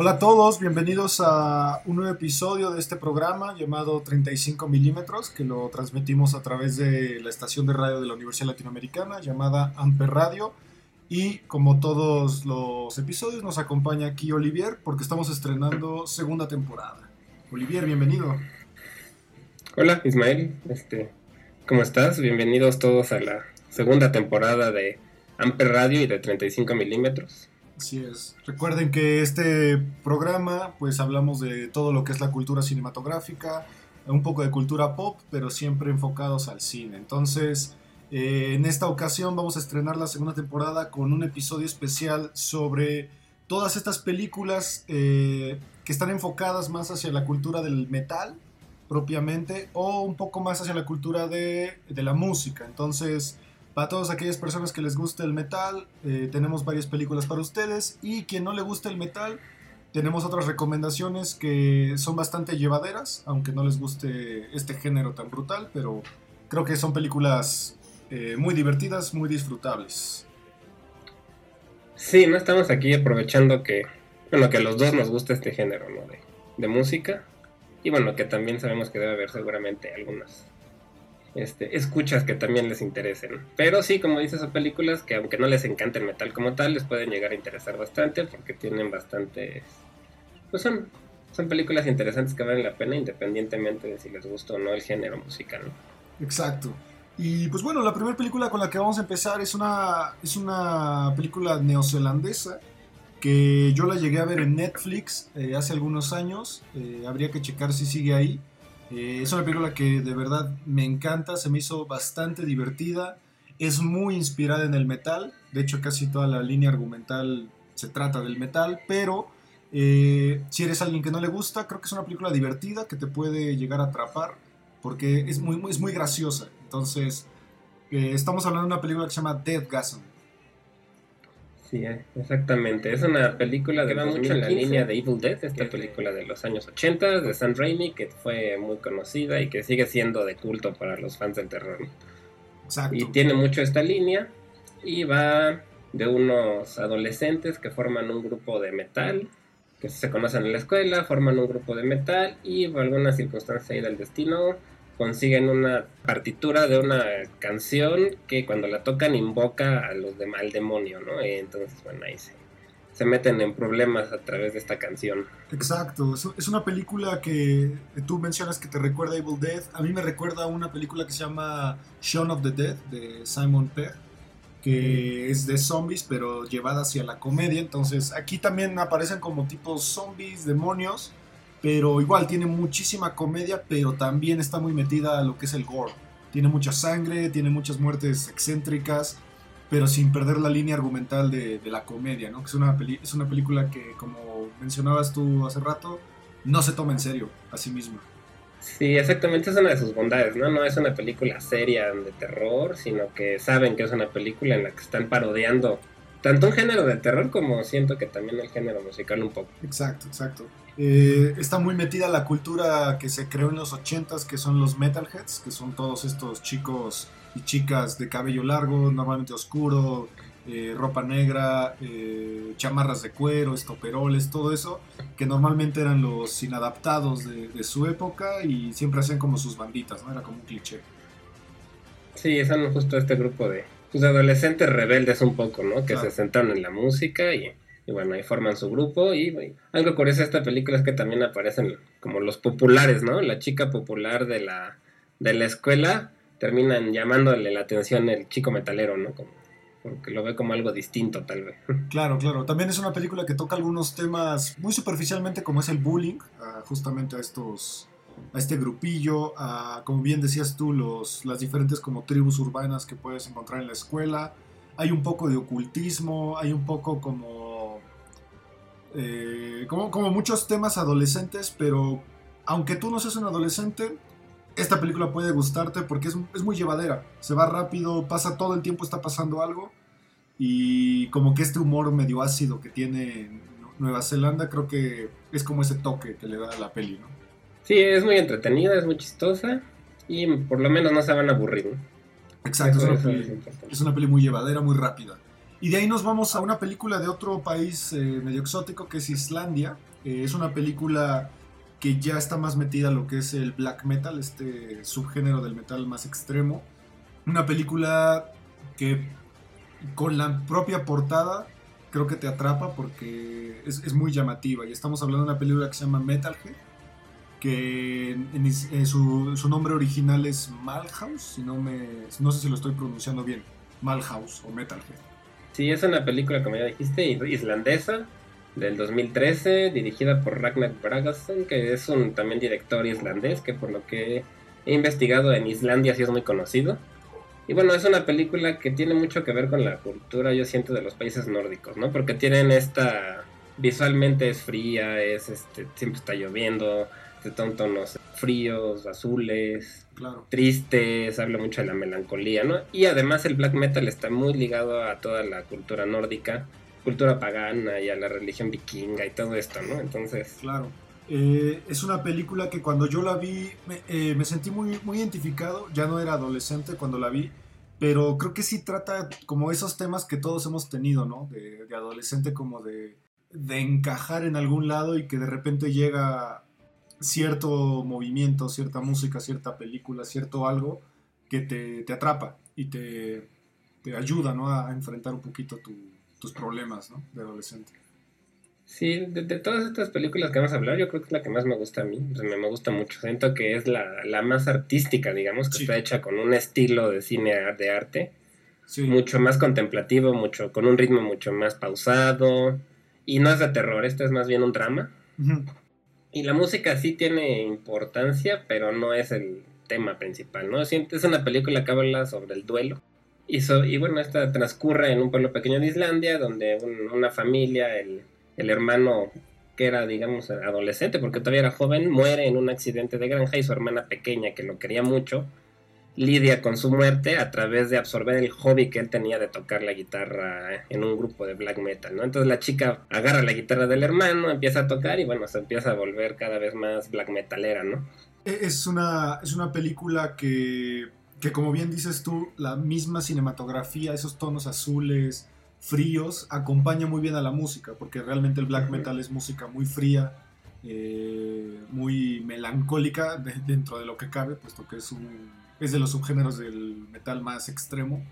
Hola a todos, bienvenidos a un nuevo episodio de este programa llamado 35 milímetros, que lo transmitimos a través de la estación de radio de la Universidad Latinoamericana llamada Amper Radio. Y como todos los episodios, nos acompaña aquí Olivier porque estamos estrenando segunda temporada. Olivier, bienvenido. Hola Ismael, este, ¿cómo estás? Bienvenidos todos a la segunda temporada de Amper Radio y de 35 milímetros. Así es. Recuerden que este programa, pues hablamos de todo lo que es la cultura cinematográfica, un poco de cultura pop, pero siempre enfocados al cine. Entonces, eh, en esta ocasión vamos a estrenar la segunda temporada con un episodio especial sobre todas estas películas eh, que están enfocadas más hacia la cultura del metal propiamente o un poco más hacia la cultura de, de la música. Entonces, para todas aquellas personas que les guste el metal, eh, tenemos varias películas para ustedes. Y quien no le guste el metal, tenemos otras recomendaciones que son bastante llevaderas, aunque no les guste este género tan brutal, pero creo que son películas eh, muy divertidas, muy disfrutables. Sí, no estamos aquí aprovechando que, bueno, que a los dos nos gusta este género, ¿no? De, de música. Y bueno, que también sabemos que debe haber seguramente algunas este, escuchas que también les interesen. Pero sí, como dices, son películas que aunque no les encante el metal como tal, les pueden llegar a interesar bastante porque tienen bastante... Pues son, son películas interesantes que valen la pena independientemente de si les gusta o no el género musical. Exacto. Y pues bueno, la primera película con la que vamos a empezar es una, es una película neozelandesa que yo la llegué a ver en Netflix eh, hace algunos años. Eh, habría que checar si sigue ahí. Eh, es una película que de verdad me encanta, se me hizo bastante divertida, es muy inspirada en el metal, de hecho casi toda la línea argumental se trata del metal, pero eh, si eres alguien que no le gusta, creo que es una película divertida que te puede llegar a atrapar porque es muy, es muy graciosa. Entonces, eh, estamos hablando de una película que se llama Dead Gasm. Sí, exactamente. Es una película que va mucho en la línea de Evil Dead, esta película de los años 80 de Sam Raimi, que fue muy conocida y que sigue siendo de culto para los fans del terror. Exacto. Y tiene mucho esta línea y va de unos adolescentes que forman un grupo de metal, que se conocen en la escuela, forman un grupo de metal y por alguna circunstancia ahí del destino consiguen una partitura de una canción que cuando la tocan invoca a los de, al demonio, ¿no? Entonces, bueno, ahí se, se meten en problemas a través de esta canción. Exacto, es una película que tú mencionas que te recuerda a Evil Dead. A mí me recuerda a una película que se llama Shaun of the Dead de Simon Pegg, que es de zombies, pero llevada hacia la comedia. Entonces, aquí también aparecen como tipos zombies, demonios pero igual tiene muchísima comedia, pero también está muy metida a lo que es el gore. Tiene mucha sangre, tiene muchas muertes excéntricas, pero sin perder la línea argumental de, la comedia, ¿no? Que es una, es una película que, como mencionabas tú hace rato, no se toma en serio a sí misma. Sí, exactamente, es una de sus bondades, ¿no? No es una película seria de terror, sino que saben que es una película en la que están parodiando tanto un género de terror como siento que también el género musical un poco. Exacto, exacto. Eh, está muy metida la cultura que se creó en los 80s, que son los metalheads, que son todos estos chicos y chicas de cabello largo, normalmente oscuro, eh, ropa negra, eh, chamarras de cuero, estoperoles, todo eso, que normalmente eran los inadaptados de, su época y siempre hacían como sus banditas, ¿no? Era como un cliché. Sí, son justo este grupo de pues, adolescentes rebeldes un poco, ¿no? Que se sentaron en la música y y bueno, ahí forman su grupo y, algo curioso de esta película es que también aparecen como los populares, ¿no? La chica popular de la, de la escuela terminan llamándole la atención el chico metalero, ¿no? Como, porque lo ve como algo distinto tal vez. Claro, claro. También es una película que toca algunos temas muy superficialmente como es el bullying, justamente a estos a este grupillo, a, como bien decías tú, los, las diferentes como tribus urbanas que puedes encontrar en la escuela. Hay un poco de ocultismo, hay un poco como, eh, como, como muchos temas adolescentes, pero aunque tú no seas un adolescente, esta película puede gustarte porque es, muy llevadera. Se va rápido, pasa todo el tiempo, está pasando algo. Y como que este humor medio ácido que tiene Nueva Zelanda, creo que es como ese toque que le da a la peli, ¿no? Sí, es muy entretenida, es muy chistosa y por lo menos no se van a aburrir. Exacto, es una, peli, muy llevadera, muy rápida. Y de ahí nos vamos a una película de otro país eh, medio exótico que es Islandia. Eh, es una película que ya está más metida en lo que es el black metal, este subgénero del metal más extremo. Una película que con la propia portada creo que te atrapa porque es, muy llamativa. Y estamos hablando de una película que se llama Metalhead, que en, su, nombre original es Malhouse, si no, me, no sé si lo estoy pronunciando bien, Malhouse o Metalhead. Sí, es una película, como ya dijiste, islandesa, del 2013, dirigida por Ragnar Bragason, que es un también director islandés, que por lo que he investigado en Islandia sí es muy conocido. Y bueno, es una película que tiene mucho que ver con la cultura, yo siento, de los países nórdicos, ¿no? Porque tienen esta... Visualmente es fría, es este, siempre está lloviendo, de tonos fríos, azules, tristes, habla mucho de la melancolía, ¿no? Y además el black metal está muy ligado a toda la cultura nórdica cultura pagana y a la religión vikinga y todo esto, ¿no? Entonces... Claro. Eh, es una película que cuando yo la vi me, eh, sentí muy, muy identificado, ya no era adolescente cuando la vi, pero creo que sí trata como esos temas que todos hemos tenido, ¿no? De, adolescente como de, de, encajar en algún lado y que de repente llega cierto movimiento, cierta música, cierta película, cierto algo que te, te atrapa y te, te ayuda, ¿no? A enfrentar un poquito tu, tus problemas, ¿no? De adolescente. Sí, de, todas estas películas que vamos a hablar, yo creo que es la que más me gusta a mí. me, gusta mucho. Siento que es la, más artística, digamos, que está hecha con un estilo de cine de arte. Mucho más contemplativo, mucho, con un ritmo mucho más pausado. Y no es de terror, esto es más bien un drama. Y la música sí tiene importancia, pero no es el tema principal, ¿no? Es una película que habla sobre el duelo y, bueno, esta transcurre en un pueblo pequeño de Islandia, donde una familia, el, hermano que era, digamos, adolescente, porque todavía era joven, muere en un accidente de granja y su hermana pequeña, que lo quería mucho, lidia con su muerte a través de absorber el hobby que él tenía de tocar la guitarra en un grupo de black metal, ¿no? Entonces la chica agarra la guitarra del hermano, empieza a tocar y bueno, se empieza a volver cada vez más black metalera, ¿no? E, es una, es una película que que como bien dices tú, la misma cinematografía, esos tonos azules, fríos, acompaña muy bien a la música, porque realmente el black metal es música muy fría, eh, muy melancólica dentro de lo que cabe, puesto que es, un, es de los subgéneros del metal más extremo.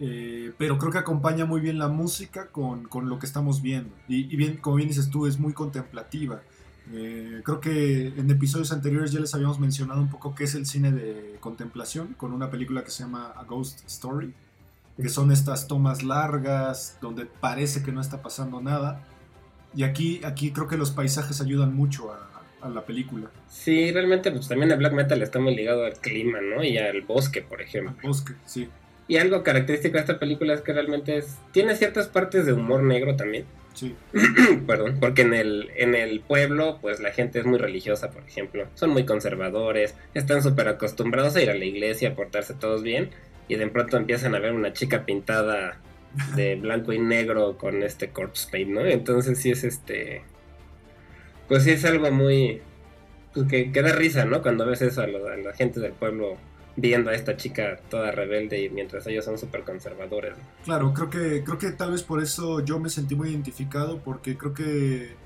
Eh, pero creo que acompaña muy bien la música con, con lo que estamos viendo. Y, y, bien, como bien dices tú, es muy contemplativa. Eh, creo que en episodios anteriores ya les habíamos mencionado un poco qué es el cine de contemplación, con una película que se llama A Ghost Story, que son estas tomas largas, donde parece que no está pasando nada. Y aquí, aquí creo que los paisajes ayudan mucho a, la película. Sí, realmente pues también el black metal está muy ligado al clima, ¿no? Y al bosque, por ejemplo. Al bosque, sí. Y algo característico de esta película es que realmente es, tiene ciertas partes de humor negro también. Sí. Perdón, porque en el, en el pueblo, pues la gente es muy religiosa, por ejemplo. Son muy conservadores, están súper acostumbrados a ir a la iglesia, a portarse todos bien, y de pronto empiezan a ver una chica pintada de blanco y negro con este corpse paint, ¿no? Entonces sí es este... Pues sí es algo muy... Pues que, que da risa, ¿no? Cuando ves eso a, a la gente del pueblo viendo a esta chica toda rebelde y mientras ellos son súper conservadores. Claro, creo que, creo que tal vez por eso yo me sentí muy identificado porque creo que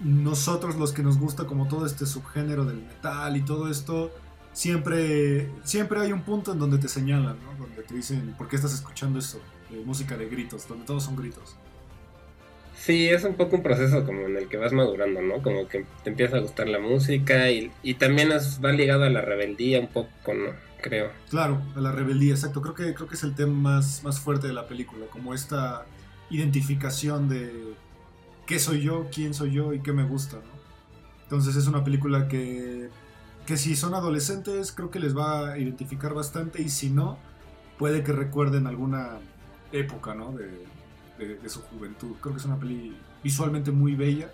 nosotros los que nos gusta como todo este subgénero del metal y todo esto, siempre, siempre hay un punto en donde te señalan, ¿no? Donde te dicen, ¿por qué estás escuchando eso? música de gritos, donde todos son gritos. Sí, es un poco un proceso como en el que vas madurando, ¿no? Como que te empieza a gustar la música y, también va ligado a la rebeldía un poco, ¿no? creo. Claro, a la rebeldía, exacto. Creo que, creo que es el tema más, más fuerte de la película, como esta identificación de qué soy yo, quién soy yo y qué me gusta, ¿no? Entonces es una película que, que si son adolescentes creo que les va a identificar bastante y si no, puede que recuerden alguna época, ¿no? De, de, su juventud. Creo que es una peli visualmente muy bella,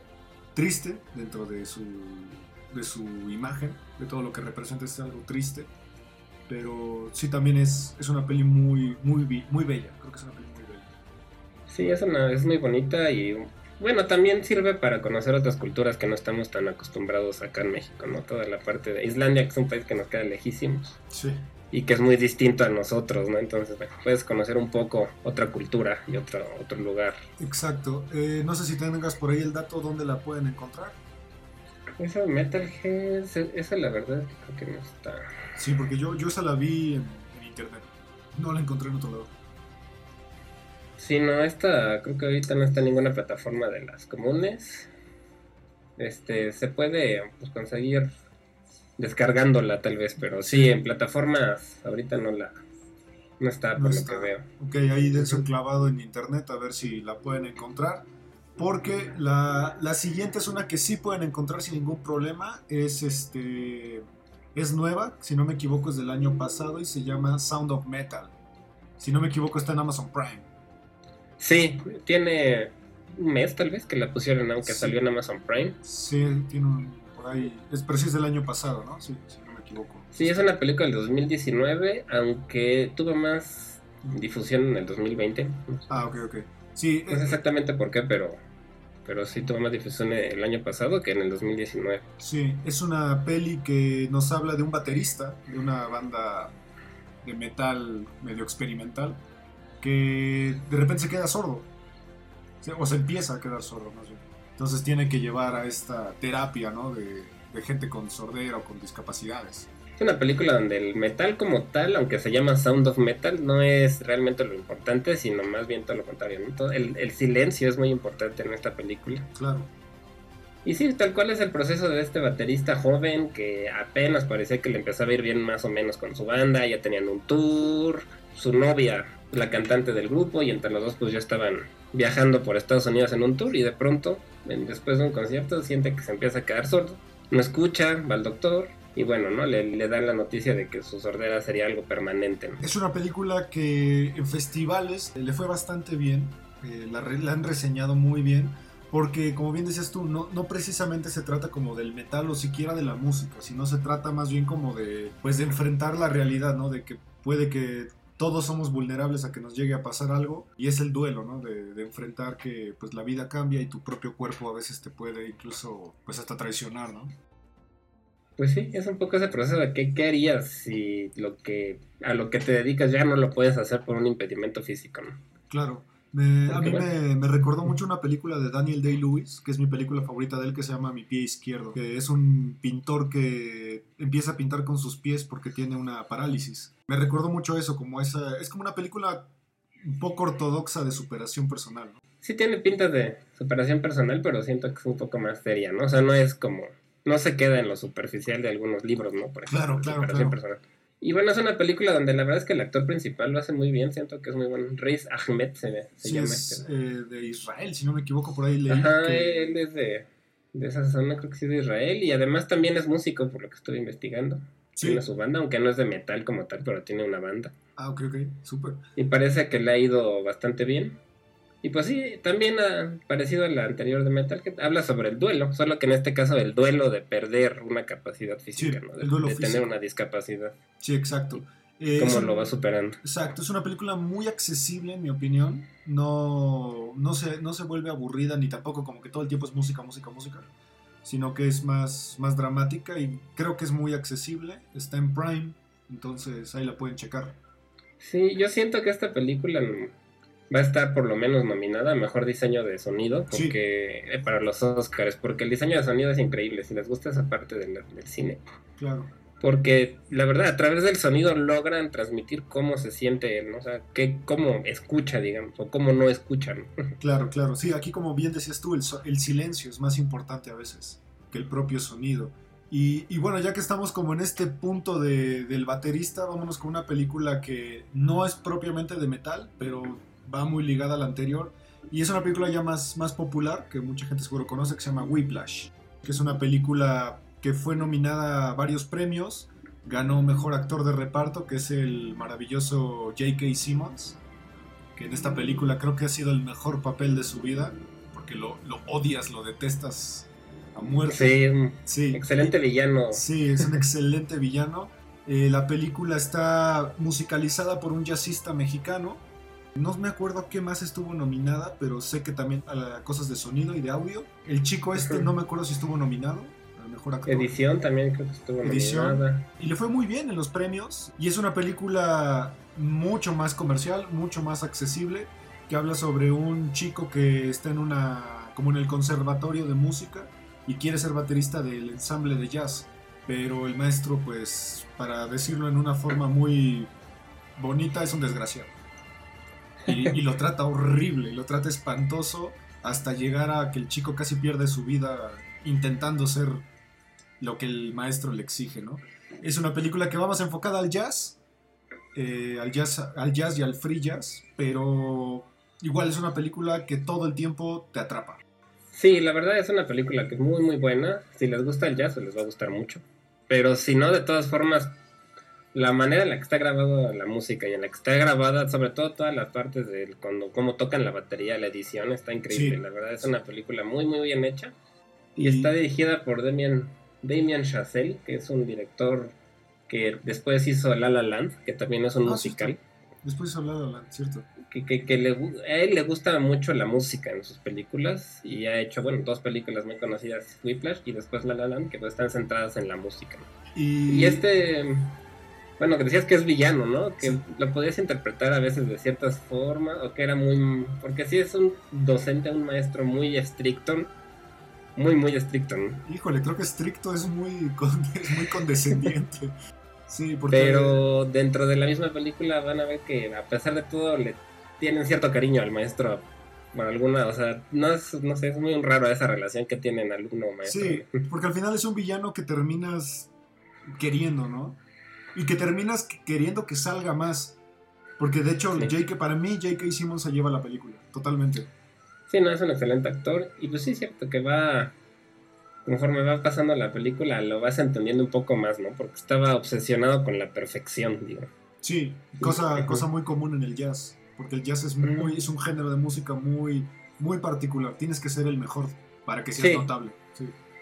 triste dentro de su, de su imagen, de todo lo que representa es algo triste, pero sí también es, es una peli muy, muy, muy bella, creo que es una peli muy bella. Sí, es, una, es muy bonita y bueno, también sirve para conocer otras culturas que no estamos tan acostumbrados acá en México, ¿no? Toda la parte de Islandia, que es un país que nos queda lejísimos. Sí. Y que es muy distinto a nosotros, ¿no? Entonces, bueno, puedes conocer un poco otra cultura y otro, otro lugar. Exacto. Eh, no sé si tengas por ahí el dato dónde la pueden encontrar. Esa Metal Gear, esa la verdad creo que no está. Sí, porque yo, yo esa la vi en, en internet. No la encontré en otro lado. Sí, no, esta creo que ahorita no está en ninguna plataforma de las comunes. Este, se puede pues, conseguir descargándola tal vez, pero sí, en plataformas ahorita no la no está por lo que veo. Ok, ahí dense un clavado en internet a ver si la pueden encontrar. Porque la, la, siguiente es una que sí pueden encontrar sin ningún problema. Es este. Es nueva, si no me equivoco, es del año pasado y se llama Sound of Metal. Si no me equivoco, está en Amazon Prime. Sí, tiene un mes tal vez que la pusieron, aunque salió en Amazon Prime. Sí, tiene un, por ahí, es, es del año pasado, ¿no? Sí, si no me equivoco. Sí, es una película del 2019, aunque tuvo más difusión en el 2020. Ah, ok, ok. Sí, no sé eh, exactamente por qué, pero, pero sí tuvo más difusión el año pasado que en el 2019. Sí, es una peli que nos habla de un baterista de una banda de metal medio experimental que de repente se queda sordo. O se empieza a quedar sordo, más bien. Entonces tiene que llevar a esta terapia, ¿no? De, gente con sordera o con discapacidades. Es una película donde el metal como tal, aunque se llama Sound of Metal, no es realmente lo importante, sino más bien todo lo contrario. el, el, silencio es muy importante en esta película. Claro. Y sí, tal cual es el proceso de este baterista joven que apenas parecía que le empezaba a ir bien más o menos con su banda, ya tenían un tour, su novia la cantante del grupo y entre los dos pues ya estaban viajando por Estados Unidos en un tour y de pronto, después de un concierto, siente que se empieza a quedar sordo, no escucha, va al doctor y bueno, ¿no? Le, le dan la noticia de que su sordera sería algo permanente. Es una película que en festivales le fue bastante bien, eh, la, han reseñado muy bien. Porque, como bien decías tú, no, no precisamente se trata como del metal o siquiera de la música, sino se trata más bien como de, pues, de enfrentar la realidad, ¿no? De que puede que todos somos vulnerables a que nos llegue a pasar algo y es el duelo, ¿no? De, enfrentar que pues la vida cambia y tu propio cuerpo a veces te puede incluso pues hasta traicionar, ¿no? Pues sí, es un poco ese proceso de qué, qué harías si lo que a lo que te dedicas ya no lo puedes hacer por un impedimento físico, ¿no? Claro. A mí me, recordó mucho una película de Daniel Day-Lewis, que es mi película favorita de él, que se llama Mi pie izquierdo, que es un pintor que empieza a pintar con sus pies porque tiene una parálisis me recordó mucho eso, como esa, es como una película un poco ortodoxa de superación personal, ¿no? Sí tiene pinta de superación personal, pero siento que es un poco más seria, ¿no? O sea, no es como, no se queda en lo superficial de algunos libros, ¿no? Por ejemplo, claro, claro, superación personal. Y bueno, es una película donde la verdad es que el actor principal lo hace muy bien, siento que es muy bueno. Reis Ahmed se, se sí, Es, eh, de Israel, si no me equivoco, por ahí leí. Ajá, él es de, de esa zona, creo que sí, de Israel, y además también es músico, por lo que estoy investigando. Tiene su banda, aunque no es de metal como tal, pero tiene una banda. Ah, ok, ok, súper. Y parece que le ha ido bastante bien. Y pues sí, también ha parecido a la anterior de Metal, que habla sobre el duelo, solo que en este caso el duelo de perder una capacidad física, ¿no? de, tener una discapacidad. Sí, exacto. Eh, ¿Cómo lo va superando? Exacto, es una película muy accesible en mi opinión, no, no, se, no se vuelve aburrida ni tampoco como que todo el tiempo es música, música, música sino que es más, más dramática y creo que es muy accesible. Está en Prime, entonces ahí la pueden checar. Sí, yo siento que esta película va a estar por lo menos nominada a mejor diseño de sonido porque eh, para los Oscars, porque el diseño de sonido es increíble, si les gusta esa parte del, del cine. Claro porque la verdad a través del sonido logran transmitir cómo se siente él, ¿no? o sea, que, cómo escucha, digamos, o cómo no escuchan. Claro, claro, sí, aquí como bien decías tú, el, el, silencio es más importante a veces que el propio sonido. Y, bueno, ya que estamos como en este punto del baterista, vámonos con una película que no es propiamente de metal, pero va muy ligada a la anterior. Y es una película ya más, más popular, que mucha gente seguro conoce, que se llama Whiplash, que es una película que fue nominada a varios premios. Ganó Mejor Actor de Reparto, que es el maravilloso J.K. Simmons, que en esta película creo que ha sido el mejor papel de su vida, porque lo, lo odias, lo detestas a muerte. Sí, excelente villano. Sí, es un excelente villano. Eh, la película está musicalizada por un jazzista mexicano. No me acuerdo qué más estuvo nominada, pero sé que también a cosas de sonido y de audio. El chico este, no me acuerdo si estuvo nominado. A mejor actor. Edición también creo que estuvo Edición. Y le fue muy bien en los premios. Y es una película mucho más comercial, mucho más accesible, que habla sobre un chico que está en una como en el conservatorio de música y quiere ser baterista del ensamble de jazz, pero el maestro, pues, para decirlo en una forma muy bonita, es un desgraciado. Y, lo trata horrible, lo trata espantoso hasta llegar a que el chico casi pierde su vida intentando ser lo que el maestro le exige, ¿no? Es una película que va más enfocada al jazz, eh, al jazz, al jazz y al free jazz, pero igual es una película que todo el tiempo te atrapa. Sí, la verdad es una película que es muy, muy buena. Si les gusta el jazz, les va a gustar mucho. Pero si no, de todas formas, la manera en la que está grabada la música y en la que está grabada, sobre todo todas las partes de cuando cómo tocan la batería, la edición, está increíble. La verdad es una película muy, muy bien hecha. Y, está dirigida por Damien, Damien Chazelle, que es un director que después hizo La La Land, que también es un ah, musical. Después hizo La La Land, cierto que, le, a él le gusta mucho la música en sus películas y ha hecho, bueno, dos películas muy conocidas, Whiplash y después La La Land, que pues están centradas en la música. Y... este, bueno, que decías que es villano, ¿no? Que lo podías interpretar a veces de ciertas formas, o que era muy, porque sí es un docente, un maestro muy estricto, muy, muy estricto, ¿no? Híjole, creo que estricto es muy, es muy condescendiente. Sí, porque... Pero dentro de la misma película van a ver que a pesar de todo le tienen cierto cariño al maestro por alguna, o sea, no es, no sé, es muy raro esa relación que tienen alumno-maestro. Sí, porque al final es un villano que terminas queriendo, ¿no? Y que terminas queriendo que salga más. Porque de hecho, Jake, para mí, J.K. Simmons se lleva la película, totalmente. Sí, no, es un excelente actor. Y pues sí, es cierto que va, conforme va pasando la película, lo vas entendiendo un poco más, ¿no? Porque estaba obsesionado con la perfección, digo. Sí, cosa, cosa muy común en el jazz porque el jazz es muy es un género de música muy muy particular. Tienes que ser el mejor para que seas notable.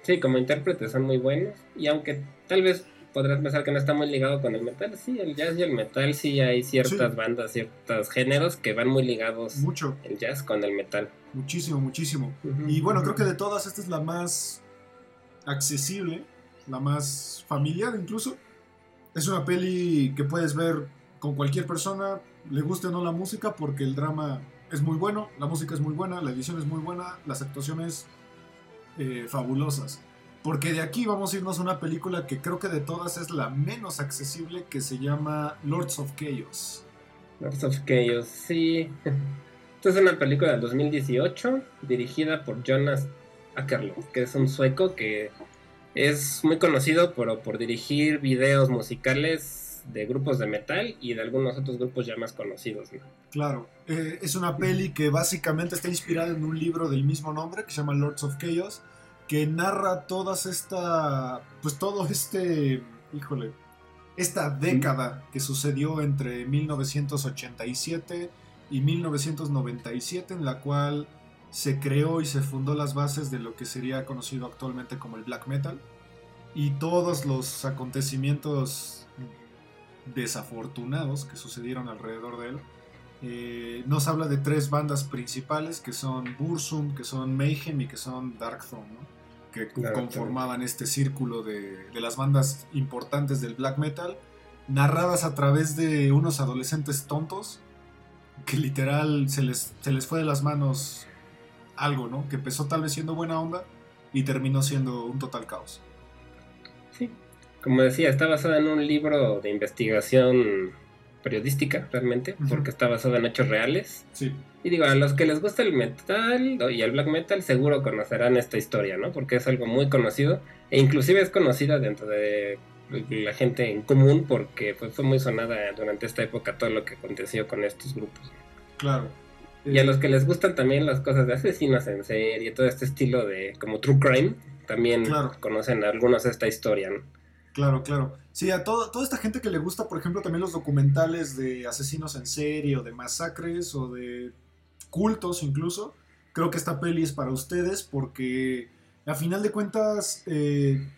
Sí. como intérpretes son muy buenos y aunque tal vez podrás pensar que no está muy ligado con el metal, sí, el jazz y el metal sí hay ciertas bandas, ciertos géneros que van muy ligados Mucho. el jazz con el metal. Muchísimo, muchísimo. y bueno, creo que de todas esta es la más accesible, la más familiar incluso. Es una peli que puedes ver con cualquier persona, le guste o no la música, porque el drama es muy bueno, la música es muy buena, la edición es muy buena, las actuaciones eh, fabulosas. Porque de aquí vamos a irnos a una película que creo que de todas es la menos accesible, que se llama Lords of Chaos. Lords of Chaos, sí. Esta es una película del 2018, dirigida por Jonas Ackerlund, que es un sueco que es muy conocido por, por dirigir videos musicales de grupos de metal y de algunos otros grupos ya más conocidos. Claro, eh, es una peli que básicamente está inspirada en un libro del mismo nombre que se llama Lords of Chaos, que narra todas esta, pues todo este, híjole, esta década que sucedió entre 1987 y 1997 en la cual se creó y se fundó las bases de lo que sería conocido actualmente como el black metal y todos los acontecimientos desafortunados que sucedieron alrededor de él. Eh, nos habla de tres bandas principales que son Bursum, que son Mayhem y que son Darkthrone, que conformaban este círculo de, las bandas importantes del black metal, narradas a través de unos adolescentes tontos que literal se les, se les fue de las manos algo, ¿no? Que empezó tal vez siendo buena onda y terminó siendo un total caos. Sí, como decía, está basada en un libro de investigación periodística realmente, porque está basado en hechos reales. Sí. Y digo, a los que les gusta el metal y el black metal seguro conocerán esta historia, ¿no? Porque es algo muy conocido e inclusive es conocida dentro de la gente en común porque pues, fue muy sonada durante esta época todo lo que aconteció con estos grupos. Claro. Y a los que les gustan también las cosas de asesinos en serie, todo este estilo de como true crime, también conocen algunos esta historia, ¿no? Claro, claro. Sí, a todo, toda esta gente que le gusta, por ejemplo, también los documentales de asesinos en serie o de masacres o de cultos incluso, creo que esta peli es para ustedes porque a final de cuentas, eh,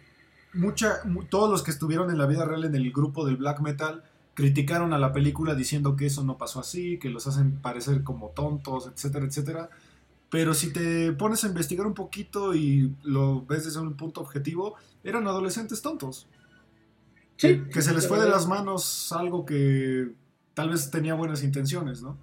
mucha, todos los que estuvieron en la vida real en el grupo del black metal criticaron a la película diciendo que eso no pasó así, que los hacen parecer como tontos, etcétera, etcétera. Pero si te pones a investigar un poquito y lo ves desde un punto objetivo, eran adolescentes tontos. Sí, que se les fue de las manos algo que tal vez tenía buenas intenciones, ¿no?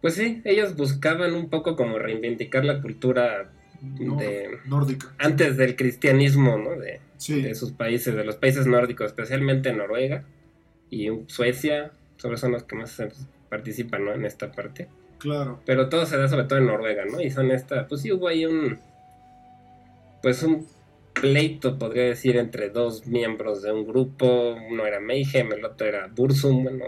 Pues sí, ellos buscaban un poco como reivindicar la cultura de, nórdica. Antes del cristianismo, ¿no? De, de, sus países, de los países nórdicos, especialmente Noruega y Suecia, sobre son los que más participan, ¿no? En esta parte. Claro. Pero todo se da sobre todo en Noruega, ¿no? Y son esta, pues sí hubo ahí un, pues un pleito, podría decir, entre dos miembros de un grupo, uno era Mayhem, el otro era Bursum, bueno,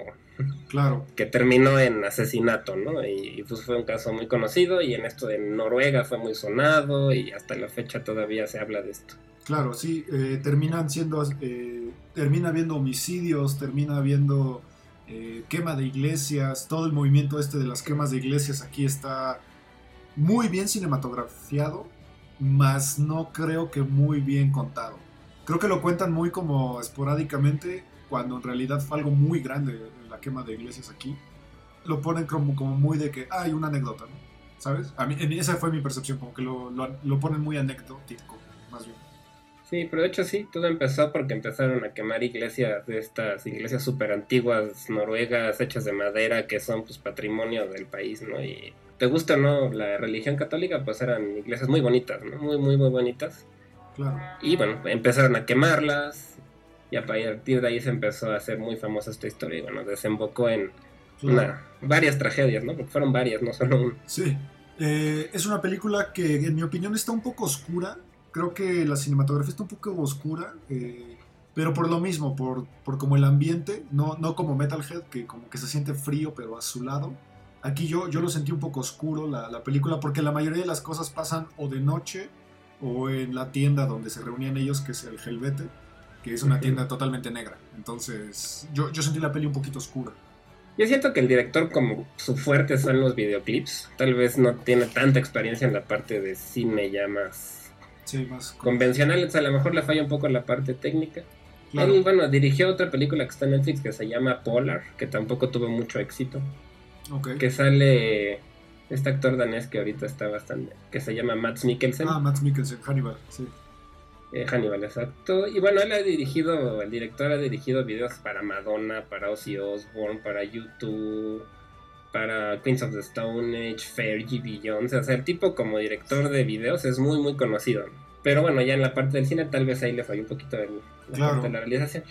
claro. que terminó en asesinato, ¿no? Y, pues fue un caso muy conocido y en esto de Noruega fue muy sonado y hasta la fecha todavía se habla de esto. Claro, sí, eh, terminan siendo, eh, termina habiendo homicidios, termina habiendo eh, quema de iglesias, todo el movimiento este de las quemas de iglesias aquí está muy bien cinematografiado, mas no creo que muy bien contado. Creo que lo cuentan muy como esporádicamente, cuando en realidad fue algo muy grande la quema de iglesias aquí. Lo ponen como, como muy de que hay una anécdota, ¿no? ¿Sabes? A mí, esa fue mi percepción, como que lo, lo, ponen muy anecdótico, más bien. Sí, pero de hecho sí, todo empezó porque empezaron a quemar iglesias de estas iglesias súper antiguas noruegas hechas de madera que son pues patrimonio del país, ¿no? Y te gusta o no la religión católica, pues eran iglesias muy bonitas, ¿no? Muy, muy, muy bonitas. Claro. Y bueno, empezaron a quemarlas y a partir de ahí se empezó a hacer muy famosa esta historia y bueno, desembocó en varias tragedias, ¿no? Porque fueron varias, no solo una. Sí. Eh, es una película que en mi opinión está un poco oscura. Creo que la cinematografía está un poco oscura. Eh, pero por lo mismo, por, por como el ambiente, no, no como Metalhead, que como que se siente frío pero azulado. Aquí yo, yo lo sentí un poco oscuro la, la, película porque la mayoría de las cosas pasan o de noche o en la tienda donde se reunían ellos, que es el Helvete, que es una tienda totalmente negra. Entonces yo, yo sentí la peli un poquito oscura. Yo siento que el director como su fuerte son los videoclips. Tal vez no tiene tanta experiencia en la parte de cine ya más, sí, más convencional. a lo mejor le falla un poco la parte técnica. Él, bueno, dirigió otra película que está en Netflix que se llama Polar, que tampoco tuvo mucho éxito. Que sale este actor danés que ahorita está bastante. que se llama Matt Mikkelsen. Ah, Matt Mikkelsen, Hannibal, sí. Eh, Hannibal, exacto. Y bueno, él ha dirigido, el director ha dirigido videos para Madonna, para Ozzy Osbourne, para YouTube, para Queens of the Stone Age, Fergie Jones. O sea, el tipo como director de videos es muy, muy conocido. Pero bueno, ya en la parte del cine tal vez ahí le falló un poquito el, la, parte de la realización.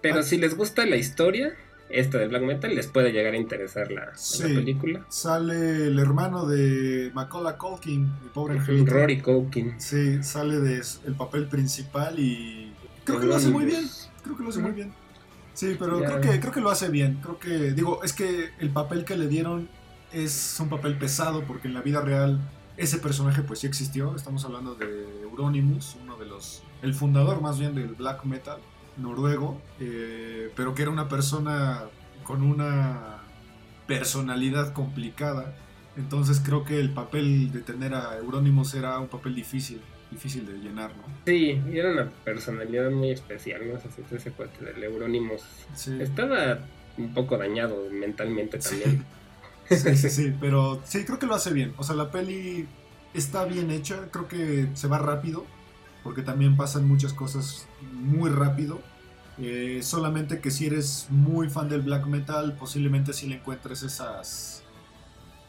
Pero ah. si les gusta la historia, esta de Black Metal les puede llegar a interesar la, película. Sale el hermano de Macaulay Culkin, el pobre angelito. Rory Culkin. Sí, sale de el papel principal y creo que lo hace muy bien. Creo que lo hace muy bien. Sí, pero creo que creo que lo hace bien. Creo que digo, es que el papel que le dieron es un papel pesado porque en la vida real ese personaje pues sí existió. Estamos hablando de Euronymous, uno de los el fundador más bien del black metal noruego, eh, pero que era una persona con una personalidad complicada. Entonces creo que el papel de tener a Eurónimos era un papel difícil, difícil de llenar, ¿no? Sí, era una personalidad muy especial, ¿no? Ese, ese cuate del Eurónimos. Estaba un poco dañado mentalmente también. Sí. sí, sí, pero sí, creo que lo hace bien. O sea, la peli está bien hecha, creo que se va rápido porque también pasan muchas cosas muy rápido. Eh, solamente que si eres muy fan del black metal, posiblemente si le encuentres esas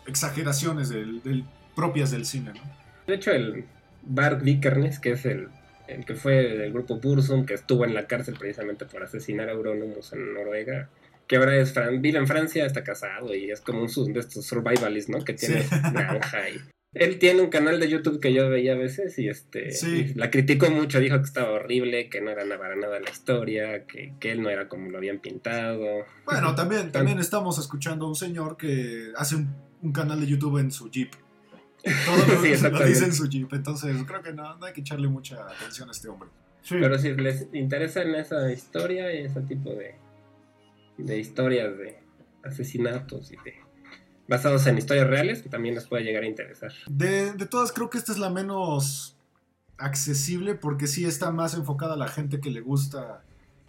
exageraciones del, propias del cine. ¿no? De hecho, el Bart Vikernes, que es el, el, que fue del grupo Bursum, que estuvo en la cárcel precisamente por asesinar a Euronymous en Noruega, que ahora es vive en Francia, está casado y es como un de estos survivalists, ¿no? Que tiene granja y él tiene un canal de YouTube que yo veía a veces y este la criticó mucho, dijo que estaba horrible, que no era nada para nada la historia, que, él no era como lo habían pintado. Bueno, también, también estamos escuchando a un señor que hace un, canal de YouTube en su Jeep. Todo lo, dice en su Jeep, entonces creo que no, no hay que echarle mucha atención a este hombre. Pero si les interesa en esa historia y ese tipo de, de historias de asesinatos y de basados en historias reales que también les puede llegar a interesar. De, todas, creo que esta es la menos accesible porque sí está más enfocada a la gente que le gusta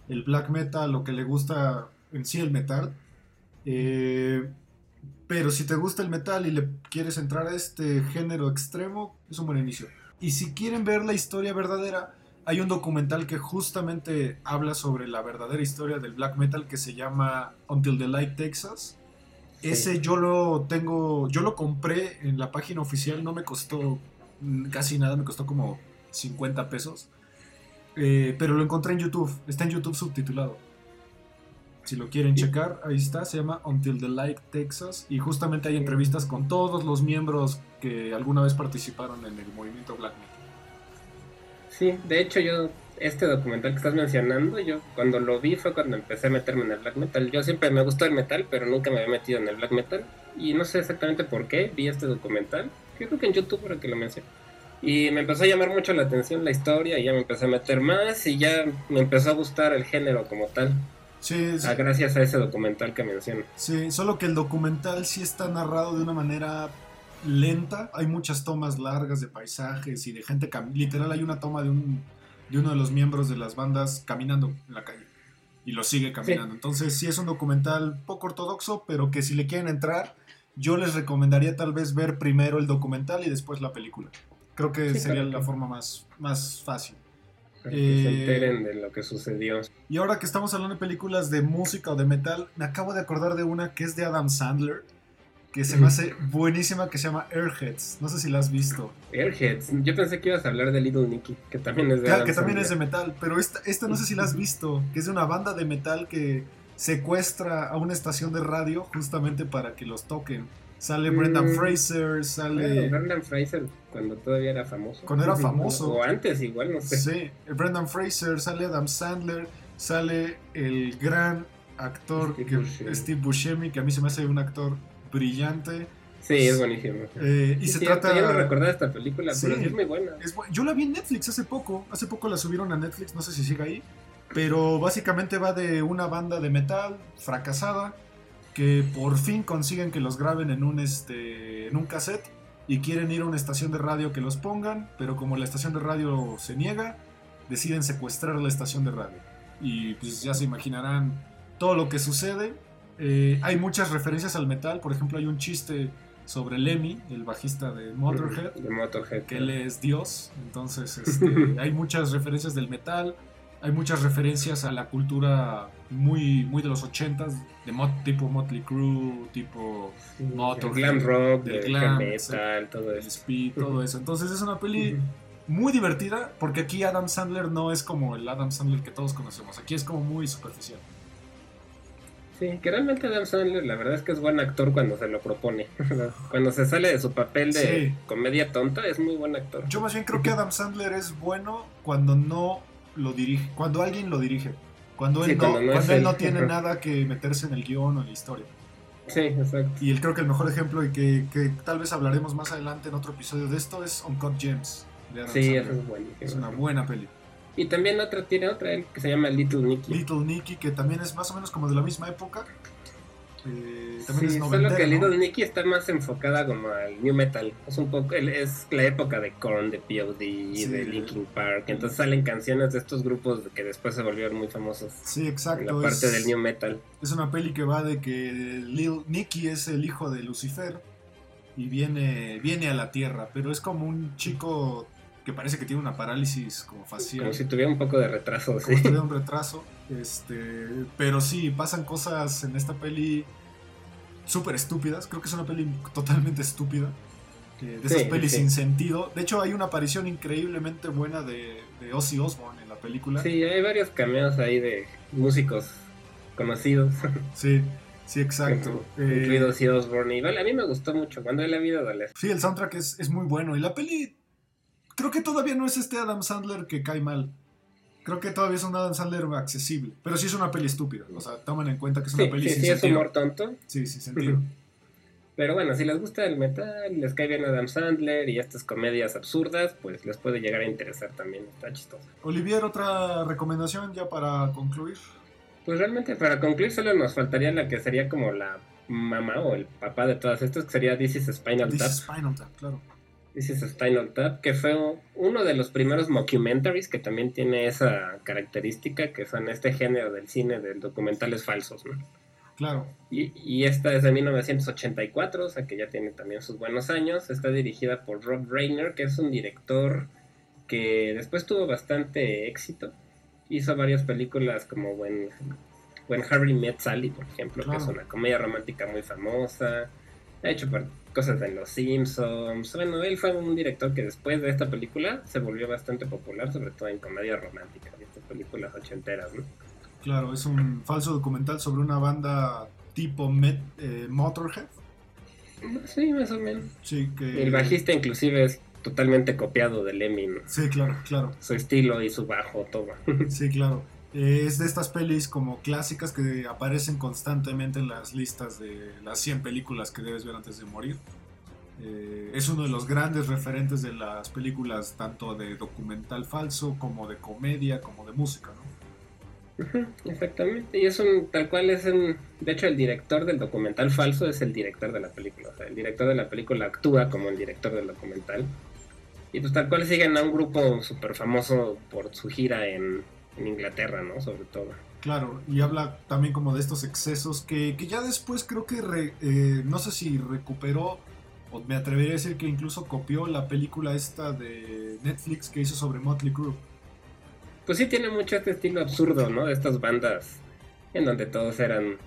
el black metal o que le gusta en sí el metal. Eh, pero si te gusta el metal y le quieres entrar a este género extremo, es un buen inicio. Y si quieren ver la historia verdadera, hay un documental que justamente habla sobre la verdadera historia del black metal que se llama Until the Light Texas. Ese yo lo tengo, yo lo compré en la página oficial, no me costó casi nada, me costó como 50 pesos. Eh, pero lo encontré en YouTube, está en YouTube subtitulado. Si lo quieren checar, ahí está, se llama Until the Light Texas y justamente hay entrevistas con todos los miembros que alguna vez participaron en el movimiento Black Metal. Sí, de hecho yo este documental que estás mencionando, yo cuando lo vi fue cuando empecé a meterme en el black metal. Yo siempre me gustó el metal, pero nunca me había metido en el black metal. Y no sé exactamente por qué vi este documental. Creo que en YouTube para que lo mencioné. Y me empezó a llamar mucho la atención la historia y ya me empecé a meter más y ya me empezó a gustar el género como tal. Sí, ah, gracias a ese documental que menciono. Sí, solo que el documental sí está narrado de una manera lenta. Hay muchas tomas largas de paisajes y de gente. Literal, hay una toma de un de uno de los miembros de las bandas caminando en la calle. Y lo sigue caminando. Entonces sí es un documental poco ortodoxo, pero que si le quieren entrar, yo les recomendaría tal vez ver primero el documental y después la película. Creo que sería la forma más, más fácil. que se eh, enteren de lo que sucedió. Y ahora que estamos hablando de películas de música o de metal, me acabo de acordar de una que es de Adam Sandler que se me hace buenísima que se llama Airheads. No sé si la has visto. Airheads. Yo pensé que ibas a hablar de Little Nicky, que también es de Que también es de metal, pero esta, esta no sé si la has visto, que es de una banda de metal que secuestra a una estación de radio justamente para que los toquen. Sale Brendan mm. Fraser, sale... Brendan Fraser cuando todavía era famoso. Cuando era famoso. O antes igual, no sé. Sí, Brendan Fraser, sale Adam Sandler, sale el gran actor Steve Buscemi, que a mí se me hace un actor brillante. Sí, es buenísimo. Eh, y se trata. Yo no recordaba esta película, pero es muy buena. yo la vi en Netflix hace poco. Hace poco la subieron a Netflix, no sé si sigue ahí. Pero básicamente va de una banda de metal fracasada que por fin consiguen que los graben en un, este, en un cassette y quieren ir a una estación de radio que los pongan, pero como la estación de radio se niega, deciden secuestrar la estación de radio. Y pues ya se imaginarán todo lo que sucede eh, hay muchas referencias al metal, por ejemplo hay un chiste sobre Lemmy, el bajista de Motorhead, que él es Dios, entonces este, hay muchas referencias del metal, hay muchas referencias a la cultura muy, muy de los ochentas, de tipo Motley Crue, tipo Motorhead, glam rock, del glam, metal, todo eso. Speed, todo eso. Entonces es una peli muy divertida, porque aquí Adam Sandler no es como el Adam Sandler que todos conocemos, aquí es como muy superficial. Sí, que realmente Adam Sandler la verdad es que es buen actor cuando se lo propone. cuando se sale de su papel de comedia tonta, es muy buen actor. Yo más bien creo que Adam Sandler es bueno cuando no lo dirige, cuando alguien lo dirige. Cuando él, no, cuando él no tiene nada que meterse en el guion o en la historia. Sí, exacto. Y él creo que el mejor ejemplo y que, que, tal vez hablaremos más adelante en otro episodio de esto es Uncut Gems. De Adam sí, es buenísimo. Es una buena peli. Y también otra tiene otra que se llama Little Nicky. Little Nicky, que también es más o menos como de la misma época. Eh, también sí, es solo que Little Nicky está más enfocada como al new metal. Es un poco, es la época de Korn, de POD, y de Linkin Park. Entonces salen canciones de estos grupos que después se volvieron muy famosos. Sí, exacto. En la parte del new metal. Es una peli que va de que Little Nicky es el hijo de Lucifer y viene, viene a la Tierra, pero es como un chico que parece que tiene una parálisis como facial. Como si tuviera un poco de retraso, como si tuviera un retraso. Este, pero sí, pasan cosas en esta peli súper estúpidas. Creo que es una peli totalmente estúpida. de esas pelis sin sentido. De hecho, hay una aparición increíblemente buena de, de Ozzy Osbourne en la película. Sí, hay varios cameos ahí de músicos conocidos. Sí, sí, exacto. Incluido eh, Osborne. Y vale, a mí me gustó mucho cuando la vida dale. Sí, el soundtrack es, es muy bueno. Y la peli, creo que todavía no es este Adam Sandler que cae mal. Creo que todavía es un Adam Sandler accesible. Pero sí es una peli estúpida. O sea, toman en cuenta que es una peli sí, sin sí, es humor tonto. Sí, sí, sentido. Pero bueno, si les gusta el metal, les cae bien Adam Sandler y estas comedias absurdas, pues les puede llegar a interesar también. Está chistoso. Olivier, otra recomendación ya para concluir. Pues realmente para concluir solo nos faltaría la que sería como la mamá o el papá de todas estas, que sería This is Spinal Tap. This is Spinal Tap, claro. This is Spinal Tap, que fue uno de los primeros mockumentaries que también tiene esa característica, que son este género del cine de documentales falsos, ¿no? Claro. Y, esta es de 1984, o sea que ya tiene también sus buenos años. Está dirigida por Rob Reiner, que es un director que después tuvo bastante éxito. Hizo varias películas como When, When Harry Met Sally, por ejemplo, que es una comedia romántica muy famosa. Ha hecho cosas de Los Simpsons. Bueno, él fue un director que después de esta película se volvió bastante popular, sobre todo en comedias románticas, estas películas ochenteras, ¿no? Claro, es un falso documental sobre una banda tipo eh, Motorhead. Sí, más o menos. Sí, que... El bajista inclusive es totalmente copiado de Lemmy. Sí, claro, claro. Su estilo y su bajo, todo. sí, claro. Es de estas pelis como clásicas que aparecen constantemente en las listas de las 100 películas que debes ver antes de morir. Eh, es uno de los grandes referentes de las películas tanto de documental falso como de comedia como de música, ¿no? Exactamente, y es un, tal cual es un, de hecho el director del documental falso es el director de la película, o sea, el director de la película actúa como el director del documental, y pues tal cual siguen a un grupo súper famoso por su gira en, Inglaterra, ¿no? Sobre todo. Claro, y habla también como de estos excesos que, que ya después creo que, eh, no sé si recuperó, o me atrevería a decir que incluso copió la película esta de Netflix que hizo sobre Motley Crue pues sí tiene mucho este estilo absurdo, ¿no? De estas bandas en donde todos eran,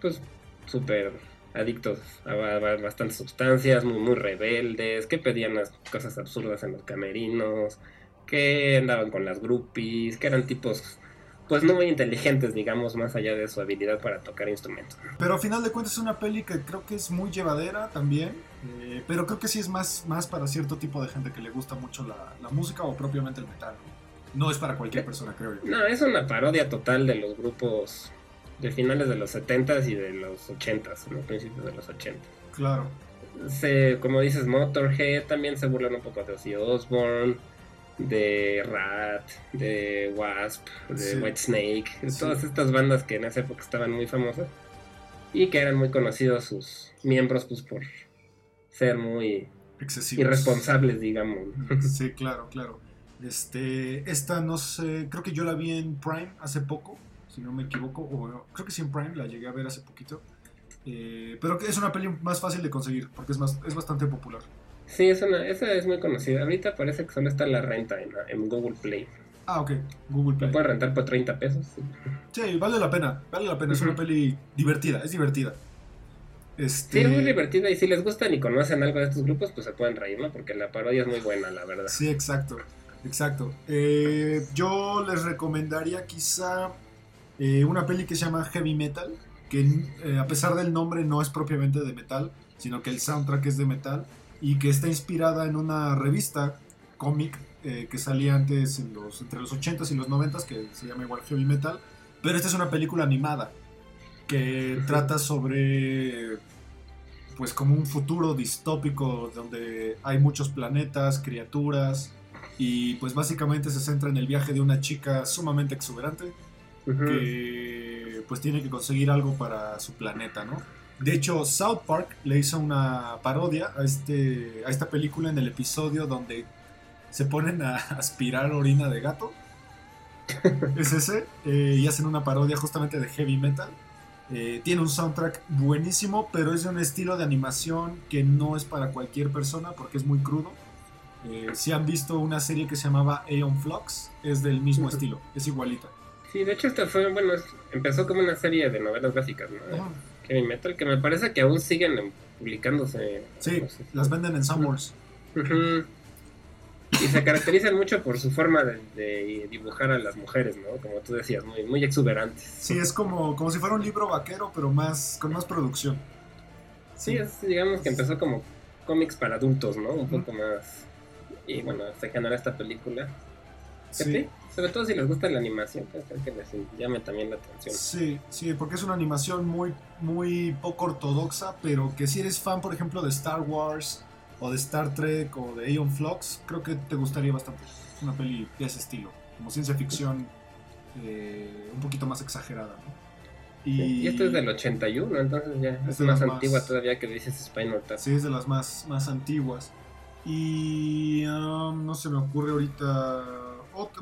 pues, súper adictos a, bastantes sustancias, muy, muy rebeldes, que pedían las cosas absurdas en los camerinos, que andaban con las groupies, que eran tipos pues no muy inteligentes, digamos, más allá de su habilidad para tocar instrumentos. Pero al final de cuentas es una peli que creo que es muy llevadera también, eh, pero creo que sí es más, más para cierto tipo de gente que le gusta mucho la, la música o propiamente el metal no es para cualquier persona, creo yo. No, es una parodia total de los grupos de finales de los 70s y de los 80s, los principios de los 80. Claro. Se, como dices, Motorhead también se burlan un poco de Ozzy Osbourne, de Rat, de Wasp, de White Snake, de todas estas bandas que en esa época estaban muy famosas y que eran muy conocidos sus miembros pues por ser muy irresponsables, digamos. Sí, claro, claro. Este, esta no sé, creo que yo la vi en Prime hace poco, si no me equivoco, o creo que sí en Prime, la llegué a ver hace poquito. Eh, pero que es una peli más fácil de conseguir, porque es, más, es bastante popular. Sí, es una, esa es muy conocida. Ahorita parece que solo está la renta en, Google Play. Ah, ok, Google Play. La puedes rentar por 30 pesos. Sí, vale la pena, vale la pena. Es una peli divertida, es divertida. Este... Sí, es muy divertida y si les gustan y conocen algo de estos grupos, pues se pueden reír, ¿no? Porque la parodia es muy buena, la verdad. Sí, exacto. Exacto. Eh, yo les recomendaría quizá eh, una peli que se llama Heavy Metal, que eh, a pesar del nombre no es propiamente de metal, sino que el soundtrack es de metal y que está inspirada en una revista cómic que salía antes en los, entre los 80s y los 90s, que se llama igual Heavy Metal, pero esta es una película animada que trata sobre pues como un futuro distópico donde hay muchos planetas, criaturas, y pues básicamente se centra en el viaje de una chica sumamente exuberante que pues tiene que conseguir algo para su planeta, ¿no? De hecho, South Park le hizo una parodia a, este, a esta película en el episodio donde se ponen a aspirar orina de gato. es ese. Eh, y hacen una parodia justamente de heavy metal. Eh, tiene un soundtrack buenísimo, pero es de un estilo de animación que no es para cualquier persona porque es muy crudo. Eh, si han visto una serie que se llamaba Aeon Flux, es del mismo estilo, es igualita. Sí, de hecho esta fue, bueno, empezó como una serie de novelas básicas, ¿no? Heavy Metal, que me parece que aún siguen publicándose. Sí, las venden en Summers. Y se caracterizan mucho por su forma de, dibujar a las mujeres, ¿no? Como tú decías, muy, muy exuberantes. Sí, es como, como si fuera un libro vaquero, pero más con más producción. Sí, es, digamos que empezó como cómics para adultos, ¿no? Un poco más... Y bueno, hasta que esta película. Sí. Sobre todo si les gusta la animación, puede ser que les llame también la atención. Sí, sí, porque es una animación muy, muy poco ortodoxa, pero que si eres fan, por ejemplo, de Star Wars o de Star Trek o de Aeon Flux, creo que te gustaría bastante. Una peli de ese estilo, como ciencia ficción eh, un poquito más exagerada. Y, esto es del 81, entonces ya es, más antigua todavía que dices Spinal Tap. Sí, es de las más, más antiguas. Y um, no se me ocurre ahorita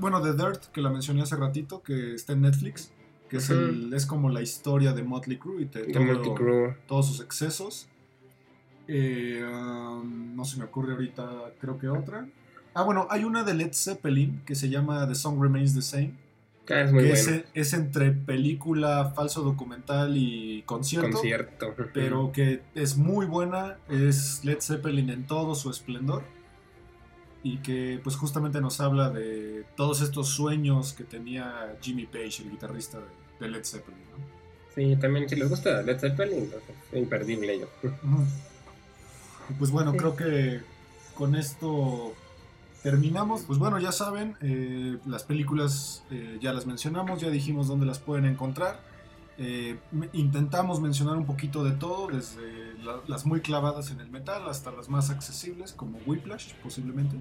bueno, The Dirt, que la mencioné hace ratito, que está en Netflix, que es, el, es como la historia de Motley Crue y de todos sus excesos. Eh, um, no se me ocurre ahorita, creo que otra. Ah, bueno, hay una de Led Zeppelin que se llama The Song Remains the Same. Ah, es muy que es, entre película, falso documental y concierto. Concierto. Pero que es muy buena. Es Led Zeppelin en todo su esplendor y que pues justamente nos habla de todos estos sueños que tenía Jimmy Page, el guitarrista de, Led Zeppelin. ¿no? Sí, también si les gusta Led Zeppelin, pues, es imperdible ello. Pues bueno, creo que con esto terminamos. Pues bueno, ya saben, eh, las películas eh, ya las mencionamos, ya dijimos dónde las pueden encontrar. Eh, intentamos mencionar un poquito de todo, desde las muy clavadas en el metal hasta las más accesibles, como Whiplash, posiblemente,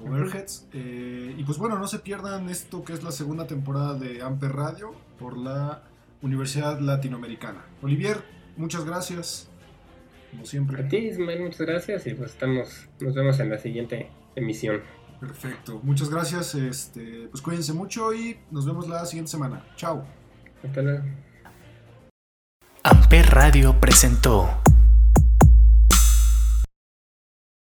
o Airheads. Eh, y pues bueno, no se pierdan esto que es la segunda temporada de Amper Radio por la Universidad Latinoamericana. Olivier, muchas gracias. Como siempre. A ti, Ismael, muchas gracias y pues estamos, nos vemos en la siguiente emisión. Perfecto, muchas gracias. Este, pues cuídense mucho y nos vemos la siguiente semana. Chao. Hasta luego. Amper Radio presentó